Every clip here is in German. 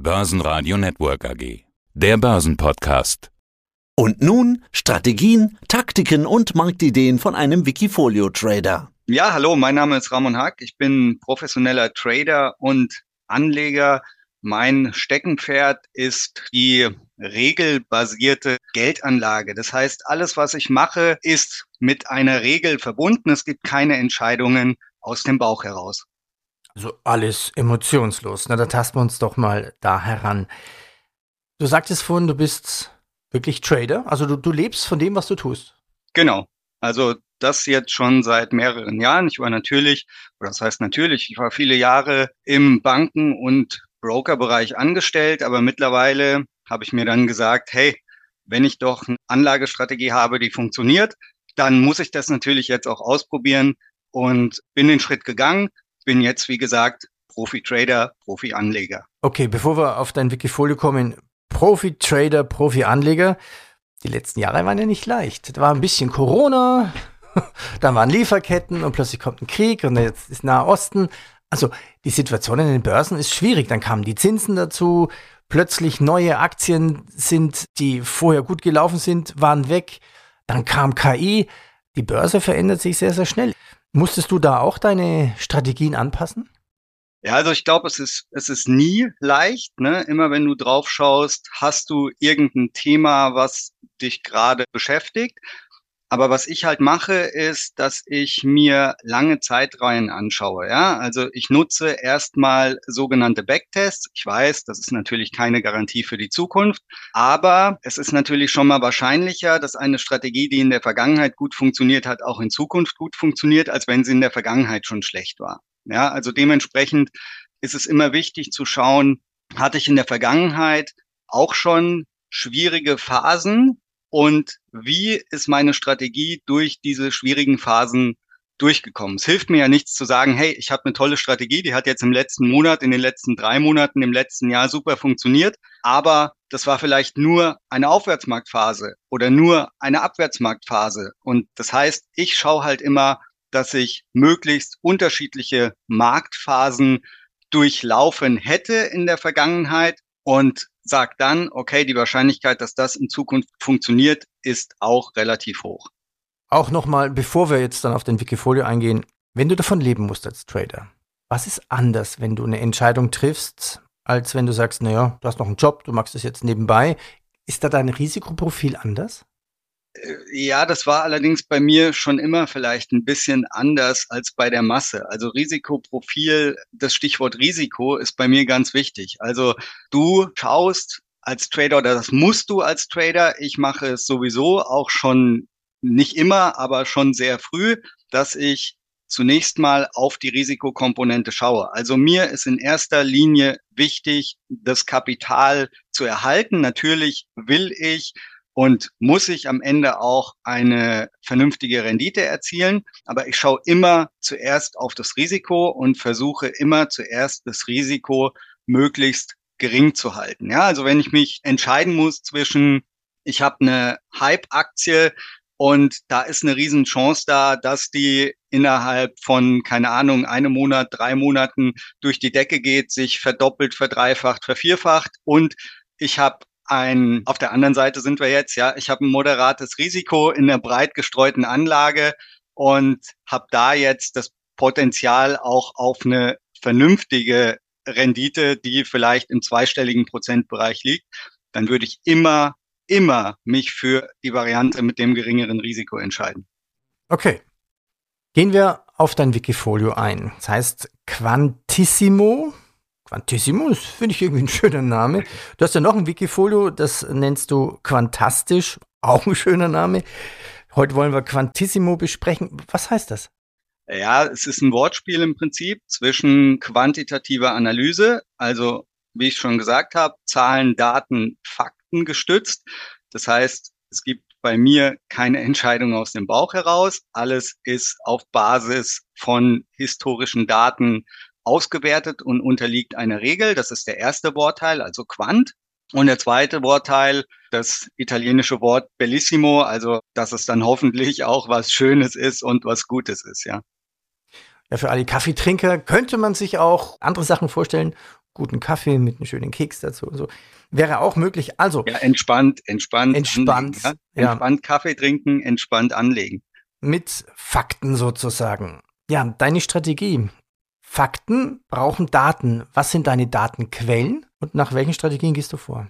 Börsenradio Network AG. Der Börsenpodcast. Und nun Strategien, Taktiken und Marktideen von einem Wikifolio-Trader. Ja, hallo, mein Name ist Ramon Hack. Ich bin professioneller Trader und Anleger. Mein Steckenpferd ist die regelbasierte Geldanlage. Das heißt, alles, was ich mache, ist mit einer Regel verbunden. Es gibt keine Entscheidungen aus dem Bauch heraus. Also alles emotionslos. Na, da tasten wir uns doch mal da heran. Du sagtest vorhin, du bist wirklich Trader. Also du, du lebst von dem, was du tust. Genau. Also das jetzt schon seit mehreren Jahren. Ich war natürlich, oder das heißt natürlich, ich war viele Jahre im Banken- und Brokerbereich angestellt, aber mittlerweile habe ich mir dann gesagt, hey, wenn ich doch eine Anlagestrategie habe, die funktioniert, dann muss ich das natürlich jetzt auch ausprobieren und bin den Schritt gegangen, bin jetzt, wie gesagt, Profi-Trader, Profi-Anleger. Okay, bevor wir auf dein Wikifolio kommen, Profi-Trader, Profi-Anleger. Die letzten Jahre waren ja nicht leicht. Da war ein bisschen Corona, dann waren Lieferketten und plötzlich kommt ein Krieg und jetzt ist Nahe Osten. Also die Situation in den Börsen ist schwierig. Dann kamen die Zinsen dazu. Plötzlich neue Aktien sind, die vorher gut gelaufen sind, waren weg. Dann kam KI. Die Börse verändert sich sehr, sehr schnell. Musstest du da auch deine Strategien anpassen? Ja, also ich glaube, es ist, es ist nie leicht. Ne? Immer wenn du drauf schaust, hast du irgendein Thema, was dich gerade beschäftigt. Aber was ich halt mache, ist, dass ich mir lange Zeitreihen anschaue. Ja, also ich nutze erstmal sogenannte Backtests. Ich weiß, das ist natürlich keine Garantie für die Zukunft, aber es ist natürlich schon mal wahrscheinlicher, dass eine Strategie, die in der Vergangenheit gut funktioniert hat, auch in Zukunft gut funktioniert, als wenn sie in der Vergangenheit schon schlecht war. Ja, also dementsprechend ist es immer wichtig zu schauen, hatte ich in der Vergangenheit auch schon schwierige Phasen, und wie ist meine Strategie durch diese schwierigen Phasen durchgekommen. Es hilft mir ja nichts zu sagen, hey, ich habe eine tolle Strategie, die hat jetzt im letzten Monat, in den letzten drei Monaten, im letzten Jahr super funktioniert, aber das war vielleicht nur eine Aufwärtsmarktphase oder nur eine Abwärtsmarktphase. Und das heißt, ich schaue halt immer, dass ich möglichst unterschiedliche Marktphasen durchlaufen hätte in der Vergangenheit und sagt dann, okay, die Wahrscheinlichkeit, dass das in Zukunft funktioniert, ist auch relativ hoch. Auch nochmal, bevor wir jetzt dann auf den Wikifolio eingehen, wenn du davon leben musst als Trader, was ist anders, wenn du eine Entscheidung triffst, als wenn du sagst, naja, du hast noch einen Job, du machst das jetzt nebenbei. Ist da dein Risikoprofil anders? Äh, ja, das war allerdings bei mir schon immer vielleicht ein bisschen anders als bei der Masse. Also Risikoprofil, das Stichwort Risiko ist bei mir ganz wichtig. Also du schaust als Trader oder das musst du als Trader. Ich mache es sowieso auch schon nicht immer, aber schon sehr früh, dass ich zunächst mal auf die Risikokomponente schaue. Also mir ist in erster Linie wichtig, das Kapital zu erhalten. Natürlich will ich und muss ich am Ende auch eine vernünftige Rendite erzielen. Aber ich schaue immer zuerst auf das Risiko und versuche immer zuerst das Risiko möglichst gering zu halten. Ja, also wenn ich mich entscheiden muss zwischen, ich habe eine Hype-Aktie und da ist eine Riesenchance da, dass die innerhalb von, keine Ahnung, einem Monat, drei Monaten durch die Decke geht, sich verdoppelt, verdreifacht, vervierfacht und ich habe ein, auf der anderen Seite sind wir jetzt, ja, ich habe ein moderates Risiko in einer breit gestreuten Anlage und habe da jetzt das Potenzial auch auf eine vernünftige Rendite, die vielleicht im zweistelligen Prozentbereich liegt, dann würde ich immer, immer mich für die Variante mit dem geringeren Risiko entscheiden. Okay. Gehen wir auf dein Wikifolio ein. Das heißt Quantissimo Quantissimus finde ich irgendwie ein schöner Name. Du hast ja noch ein Wikifolio, das nennst du Quantastisch, auch ein schöner Name. Heute wollen wir Quantissimo besprechen. Was heißt das? Ja, es ist ein Wortspiel im Prinzip zwischen quantitativer Analyse, also wie ich schon gesagt habe, Zahlen, Daten, Fakten gestützt. Das heißt, es gibt bei mir keine Entscheidung aus dem Bauch heraus. Alles ist auf Basis von historischen Daten ausgewertet und unterliegt einer Regel. Das ist der erste Wortteil, also Quant. Und der zweite Wortteil, das italienische Wort bellissimo, also dass es dann hoffentlich auch was Schönes ist und was Gutes ist, ja. Ja, für alle Kaffeetrinker könnte man sich auch andere Sachen vorstellen. guten Kaffee mit einem schönen Keks dazu. So. Wäre auch möglich. Also. Ja, entspannt, entspannt. Entspannt. Anlegen, ja? Entspannt ja. Kaffee trinken, entspannt anlegen. Mit Fakten sozusagen. Ja, deine Strategie. Fakten brauchen Daten. Was sind deine Datenquellen und nach welchen Strategien gehst du vor?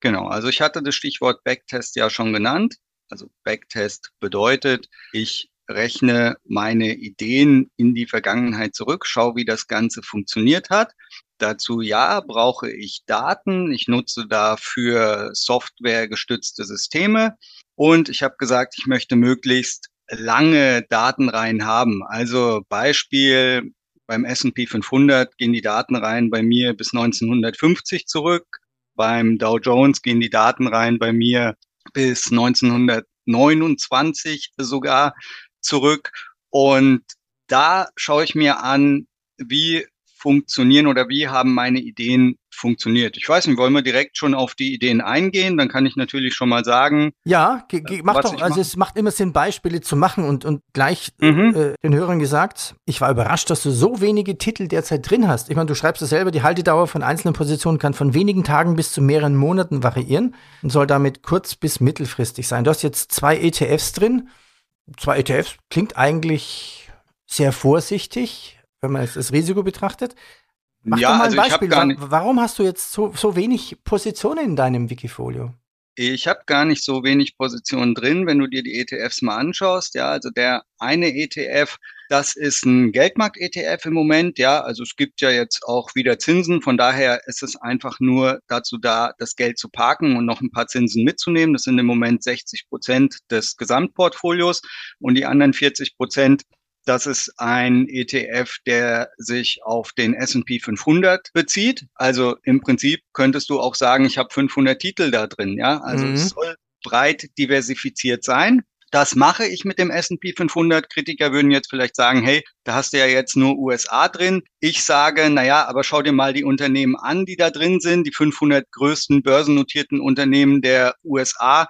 Genau, also ich hatte das Stichwort Backtest ja schon genannt. Also Backtest bedeutet, ich rechne meine Ideen in die Vergangenheit zurück, schaue, wie das Ganze funktioniert hat. Dazu ja, brauche ich Daten. Ich nutze dafür softwaregestützte Systeme. Und ich habe gesagt, ich möchte möglichst lange Datenreihen haben. Also Beispiel, beim S&P 500 gehen die Datenreihen bei mir bis 1950 zurück. Beim Dow Jones gehen die Datenreihen bei mir bis 1929 sogar zurück. Und da schaue ich mir an, wie funktionieren oder wie haben meine Ideen funktioniert. Ich weiß nicht, wollen wir direkt schon auf die Ideen eingehen? Dann kann ich natürlich schon mal sagen. Ja, mach doch, also es macht immer Sinn, Beispiele zu machen und, und gleich mhm. äh, den Hörern gesagt, ich war überrascht, dass du so wenige Titel derzeit drin hast. Ich meine, du schreibst es selber, die Haltedauer von einzelnen Positionen kann von wenigen Tagen bis zu mehreren Monaten variieren und soll damit kurz bis mittelfristig sein. Du hast jetzt zwei ETFs drin. Zwei ETFs klingt eigentlich sehr vorsichtig wenn man das Risiko betrachtet. Mach ja, mal ein also Beispiel. Warum hast du jetzt so, so wenig Positionen in deinem Wikifolio? Ich habe gar nicht so wenig Positionen drin, wenn du dir die ETFs mal anschaust. Ja, also der eine ETF, das ist ein Geldmarkt-ETF im Moment. Ja, also es gibt ja jetzt auch wieder Zinsen. Von daher ist es einfach nur dazu da, das Geld zu parken und noch ein paar Zinsen mitzunehmen. Das sind im Moment 60 Prozent des Gesamtportfolios und die anderen 40 Prozent das ist ein ETF, der sich auf den S&P 500 bezieht. Also im Prinzip könntest du auch sagen, ich habe 500 Titel da drin. Ja, also mhm. es soll breit diversifiziert sein. Das mache ich mit dem S&P 500. Kritiker würden jetzt vielleicht sagen, hey, da hast du ja jetzt nur USA drin. Ich sage, na ja, aber schau dir mal die Unternehmen an, die da drin sind. Die 500 größten börsennotierten Unternehmen der USA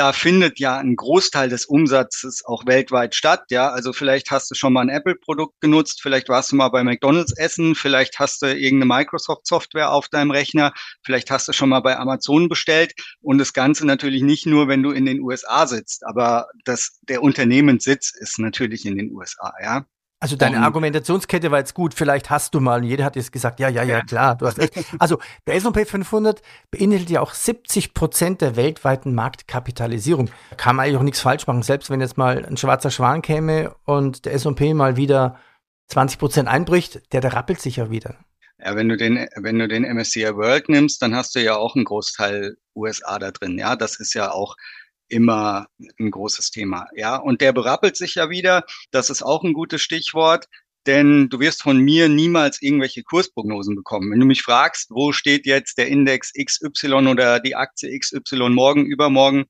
da findet ja ein Großteil des Umsatzes auch weltweit statt. Ja, also vielleicht hast du schon mal ein Apple-Produkt genutzt, vielleicht warst du mal bei McDonald's essen, vielleicht hast du irgendeine Microsoft-Software auf deinem Rechner, vielleicht hast du schon mal bei Amazon bestellt und das Ganze natürlich nicht nur, wenn du in den USA sitzt, aber das, der Unternehmenssitz ist natürlich in den USA. Ja, also deine um, Argumentationskette war jetzt gut, vielleicht hast du mal, und jeder hat jetzt gesagt, ja, ja, ja, klar, du hast echt. Also der S&P 500 beinhaltet ja auch 70 Prozent der weltweiten Marktkapitalisierung. Da kann man eigentlich auch nichts falsch machen, selbst wenn jetzt mal ein schwarzer Schwan käme und der S&P mal wieder 20 Prozent einbricht, der, der rappelt sich ja wieder. Ja, wenn du den, wenn du den MSCI World nimmst, dann hast du ja auch einen Großteil USA da drin. Ja, das ist ja auch immer ein großes Thema. Ja, und der berappelt sich ja wieder. Das ist auch ein gutes Stichwort. Denn du wirst von mir niemals irgendwelche Kursprognosen bekommen. Wenn du mich fragst, wo steht jetzt der Index XY oder die Aktie XY morgen, übermorgen,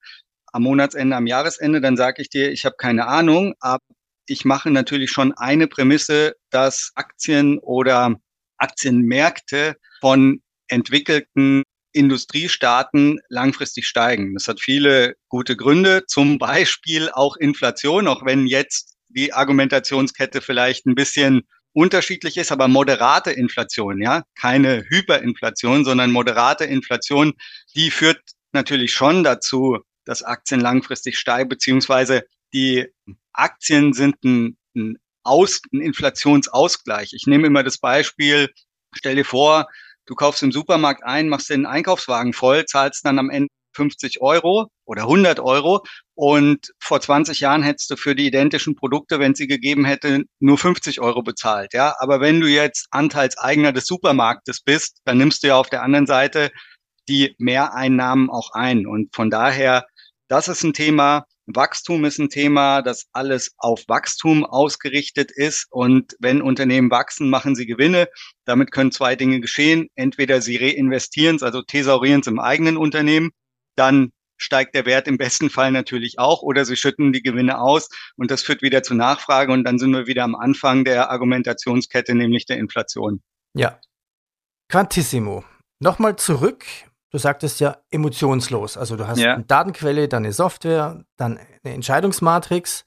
am Monatsende, am Jahresende, dann sage ich dir, ich habe keine Ahnung, aber ich mache natürlich schon eine Prämisse, dass Aktien oder Aktienmärkte von entwickelten Industriestaaten langfristig steigen. Das hat viele gute Gründe, zum Beispiel auch Inflation, auch wenn jetzt die Argumentationskette vielleicht ein bisschen unterschiedlich ist, aber moderate Inflation, ja, keine Hyperinflation, sondern moderate Inflation, die führt natürlich schon dazu, dass Aktien langfristig steigen, beziehungsweise die Aktien sind ein, ein, Aus, ein Inflationsausgleich. Ich nehme immer das Beispiel, stell dir vor, Du kaufst im Supermarkt ein, machst den Einkaufswagen voll, zahlst dann am Ende 50 Euro oder 100 Euro. Und vor 20 Jahren hättest du für die identischen Produkte, wenn sie gegeben hätte, nur 50 Euro bezahlt. Ja, aber wenn du jetzt Anteilseigner des Supermarktes bist, dann nimmst du ja auf der anderen Seite die Mehreinnahmen auch ein. Und von daher, das ist ein Thema. Wachstum ist ein Thema, das alles auf Wachstum ausgerichtet ist. Und wenn Unternehmen wachsen, machen sie Gewinne. Damit können zwei Dinge geschehen. Entweder sie reinvestieren es, also thesaurieren es im eigenen Unternehmen, dann steigt der Wert im besten Fall natürlich auch oder sie schütten die Gewinne aus und das führt wieder zu Nachfrage und dann sind wir wieder am Anfang der Argumentationskette, nämlich der Inflation. Ja. Quantissimo. Nochmal zurück du sagtest ja emotionslos. Also du hast ja. eine Datenquelle, dann eine Software, dann eine Entscheidungsmatrix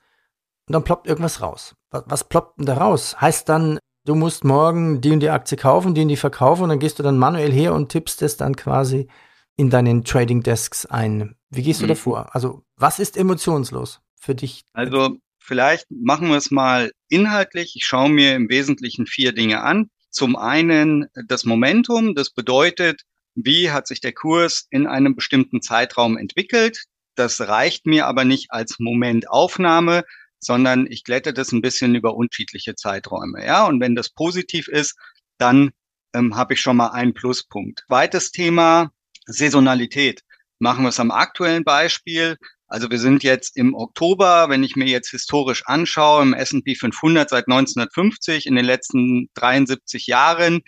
und dann ploppt irgendwas raus. Was, was ploppt denn da raus? Heißt dann, du musst morgen die und die Aktie kaufen, die und die verkaufen und dann gehst du dann manuell her und tippst es dann quasi in deinen Trading Desks ein. Wie gehst du mhm. davor? Also, was ist emotionslos für dich? Also, vielleicht machen wir es mal inhaltlich. Ich schaue mir im Wesentlichen vier Dinge an. Zum einen das Momentum. Das bedeutet, wie hat sich der Kurs in einem bestimmten Zeitraum entwickelt. Das reicht mir aber nicht als Momentaufnahme, sondern ich glätte das ein bisschen über unterschiedliche Zeiträume. Ja, und wenn das positiv ist, dann ähm, habe ich schon mal einen Pluspunkt. Zweites Thema, Saisonalität. Machen wir es am aktuellen Beispiel. Also wir sind jetzt im Oktober, wenn ich mir jetzt historisch anschaue, im S&P 500 seit 1950, in den letzten 73 Jahren,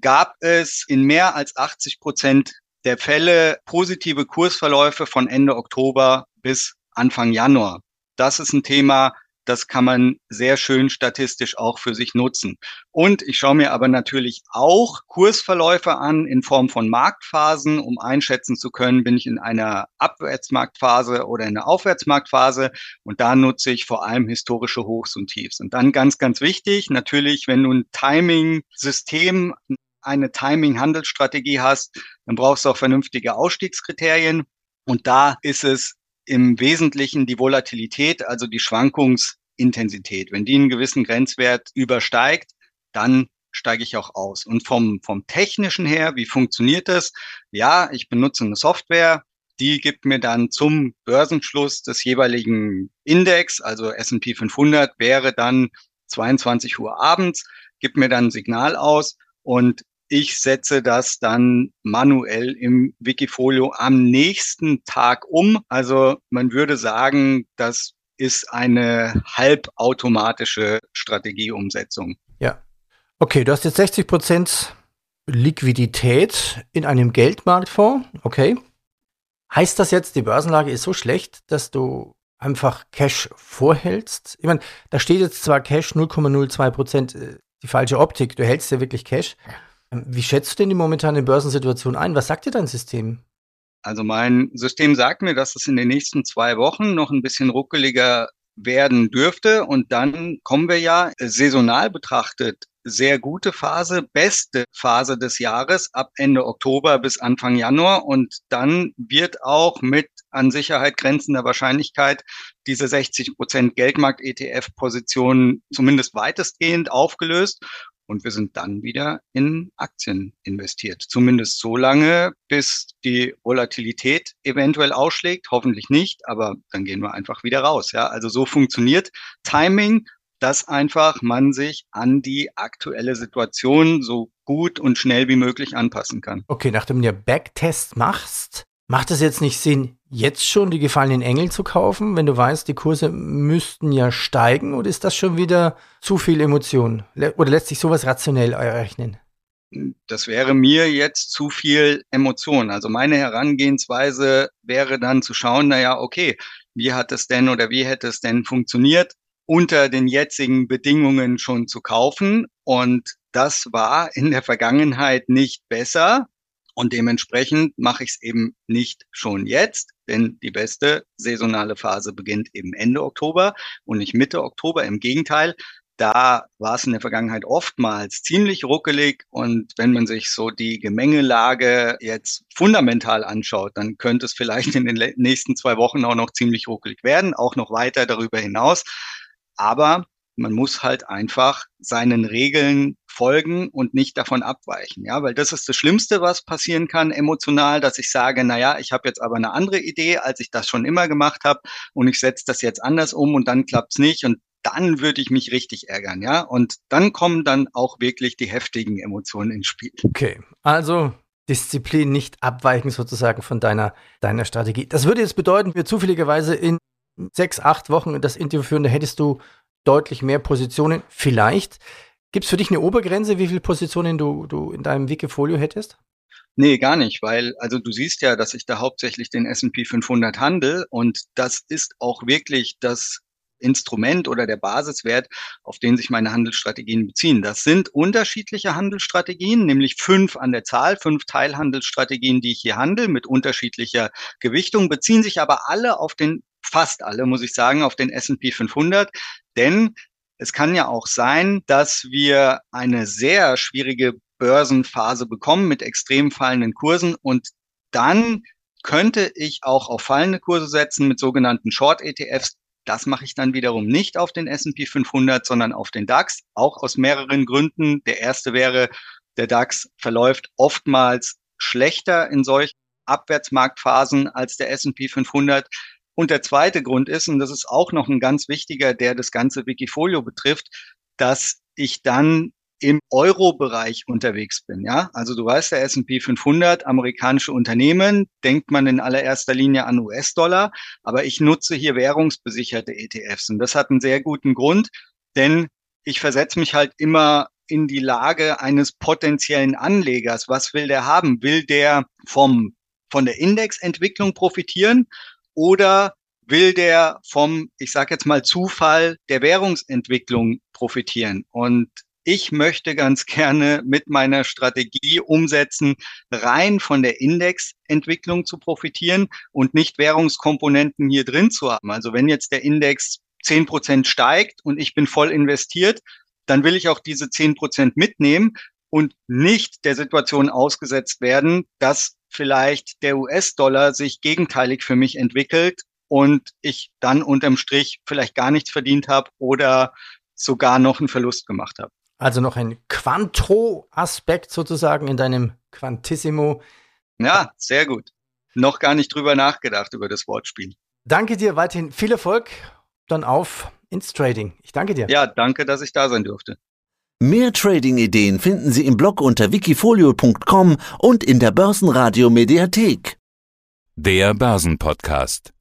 gab es in mehr als 80 Prozent der Fälle positive Kursverläufe von Ende Oktober bis Anfang Januar. Das ist ein Thema, das kann man sehr schön statistisch auch für sich nutzen. Und ich schaue mir aber natürlich auch Kursverläufe an in Form von Marktphasen, um einschätzen zu können, bin ich in einer Abwärtsmarktphase oder in einer Aufwärtsmarktphase. Und da nutze ich vor allem historische Hochs und Tiefs. Und dann ganz, ganz wichtig, natürlich, wenn du ein Timing-System, eine Timing-Handelsstrategie hast, dann brauchst du auch vernünftige Ausstiegskriterien. Und da ist es im Wesentlichen die Volatilität, also die Schwankungsintensität. Wenn die einen gewissen Grenzwert übersteigt, dann steige ich auch aus. Und vom, vom technischen her, wie funktioniert das? Ja, ich benutze eine Software, die gibt mir dann zum Börsenschluss des jeweiligen Index, also S&P 500 wäre dann 22 Uhr abends, gibt mir dann ein Signal aus und ich setze das dann manuell im Wikifolio am nächsten Tag um. Also man würde sagen, das ist eine halbautomatische Strategieumsetzung. Ja. Okay, du hast jetzt 60 Prozent Liquidität in einem Geldmarktfonds. Okay. Heißt das jetzt, die Börsenlage ist so schlecht, dass du einfach Cash vorhältst? Ich meine, da steht jetzt zwar Cash 0,02 Prozent, äh, die falsche Optik. Du hältst ja wirklich Cash. Wie schätzt du denn die momentane Börsensituation ein? Was sagt dir dein System? Also mein System sagt mir, dass es in den nächsten zwei Wochen noch ein bisschen ruckeliger werden dürfte. Und dann kommen wir ja saisonal betrachtet sehr gute Phase, beste Phase des Jahres ab Ende Oktober bis Anfang Januar. Und dann wird auch mit an Sicherheit grenzender Wahrscheinlichkeit diese 60 Prozent Geldmarkt-ETF-Positionen zumindest weitestgehend aufgelöst. Und wir sind dann wieder in Aktien investiert. Zumindest so lange, bis die Volatilität eventuell ausschlägt. Hoffentlich nicht, aber dann gehen wir einfach wieder raus. Ja, also so funktioniert Timing, dass einfach man sich an die aktuelle Situation so gut und schnell wie möglich anpassen kann. Okay, nachdem du Backtest machst, Macht es jetzt nicht Sinn, jetzt schon die gefallenen Engel zu kaufen, wenn du weißt, die Kurse müssten ja steigen? Oder ist das schon wieder zu viel Emotion? Oder lässt sich sowas rationell errechnen? Das wäre mir jetzt zu viel Emotion. Also meine Herangehensweise wäre dann zu schauen, naja, okay, wie hat es denn oder wie hätte es denn funktioniert, unter den jetzigen Bedingungen schon zu kaufen? Und das war in der Vergangenheit nicht besser. Und dementsprechend mache ich es eben nicht schon jetzt, denn die beste saisonale Phase beginnt eben Ende Oktober und nicht Mitte Oktober. Im Gegenteil, da war es in der Vergangenheit oftmals ziemlich ruckelig und wenn man sich so die Gemengelage jetzt fundamental anschaut, dann könnte es vielleicht in den nächsten zwei Wochen auch noch ziemlich ruckelig werden, auch noch weiter darüber hinaus. Aber man muss halt einfach seinen Regeln folgen und nicht davon abweichen, ja, weil das ist das Schlimmste, was passieren kann emotional, dass ich sage, na ja, ich habe jetzt aber eine andere Idee, als ich das schon immer gemacht habe und ich setze das jetzt anders um und dann klappt's nicht und dann würde ich mich richtig ärgern, ja, und dann kommen dann auch wirklich die heftigen Emotionen ins Spiel. Okay, also Disziplin nicht abweichen sozusagen von deiner deiner Strategie. Das würde jetzt bedeuten, wir zufälligerweise in sechs, acht Wochen das Interview führen, da hättest du deutlich mehr Positionen. Vielleicht. Gibt es für dich eine Obergrenze, wie viele Positionen du, du in deinem Wikifolio hättest? Nee, gar nicht, weil, also du siehst ja, dass ich da hauptsächlich den S&P 500 handel und das ist auch wirklich das Instrument oder der Basiswert, auf den sich meine Handelsstrategien beziehen. Das sind unterschiedliche Handelsstrategien, nämlich fünf an der Zahl, fünf Teilhandelsstrategien, die ich hier handle, mit unterschiedlicher Gewichtung, beziehen sich aber alle auf den fast alle, muss ich sagen, auf den S&P 500, denn Es kann ja auch sein, dass wir eine sehr schwierige Börsenphase bekommen mit extrem fallenden Kursen und dann könnte ich auch auf fallende Kurse setzen mit sogenannten Short-ETFs. Das mache ich dann wiederum nicht auf den S&P 500, sondern auf den DAX, auch aus mehreren Gründen. Der erste wäre, der DAX verläuft oftmals schlechter in solchen Abwärtsmarktphasen als der S&P 500. Und der zweite Grund ist, und das ist auch noch ein ganz wichtiger, der das ganze Wikifolio betrifft, dass ich dann im Euro-Bereich unterwegs bin. Ja, also du weißt, der S&P 500, amerikanische Unternehmen, denkt man in allererster Linie an US-Dollar, aber ich nutze hier währungsbesicherte ETFs und das hat einen sehr guten Grund, denn ich versetze mich halt immer in die Lage eines potenziellen Anlegers. Was will der haben? Will der vom von der Indexentwicklung profitieren oder will der vom, ich sage jetzt mal, Zufall der Währungsentwicklung profitieren? Und ich möchte ganz gerne mit meiner Strategie umsetzen, rein von der Indexentwicklung zu profitieren und nicht Währungskomponenten hier drin zu haben. Also wenn jetzt der Index zehn Prozent steigt und ich bin voll investiert, dann will ich auch diese zehn Prozent mitnehmen und nicht der Situation ausgesetzt werden, dass vielleicht der US-Dollar sich gegenteilig für mich entwickelt und ich dann unterm Strich vielleicht gar nichts verdient habe oder sogar noch einen Verlust gemacht habe. Also noch ein Quanto-Aspekt sozusagen in deinem Quantissimo. Ja, sehr gut. Noch gar nicht drüber nachgedacht über das Wortspiel. Danke dir weiterhin. Viel Erfolg. Dann auf ins Trading. Ich danke dir. Ja, danke, dass ich da sein durfte. Mehr Trading-Ideen finden Sie im Blog unter wikifolio.com und in der Börsenradio Mediathek. Der Börsenpodcast.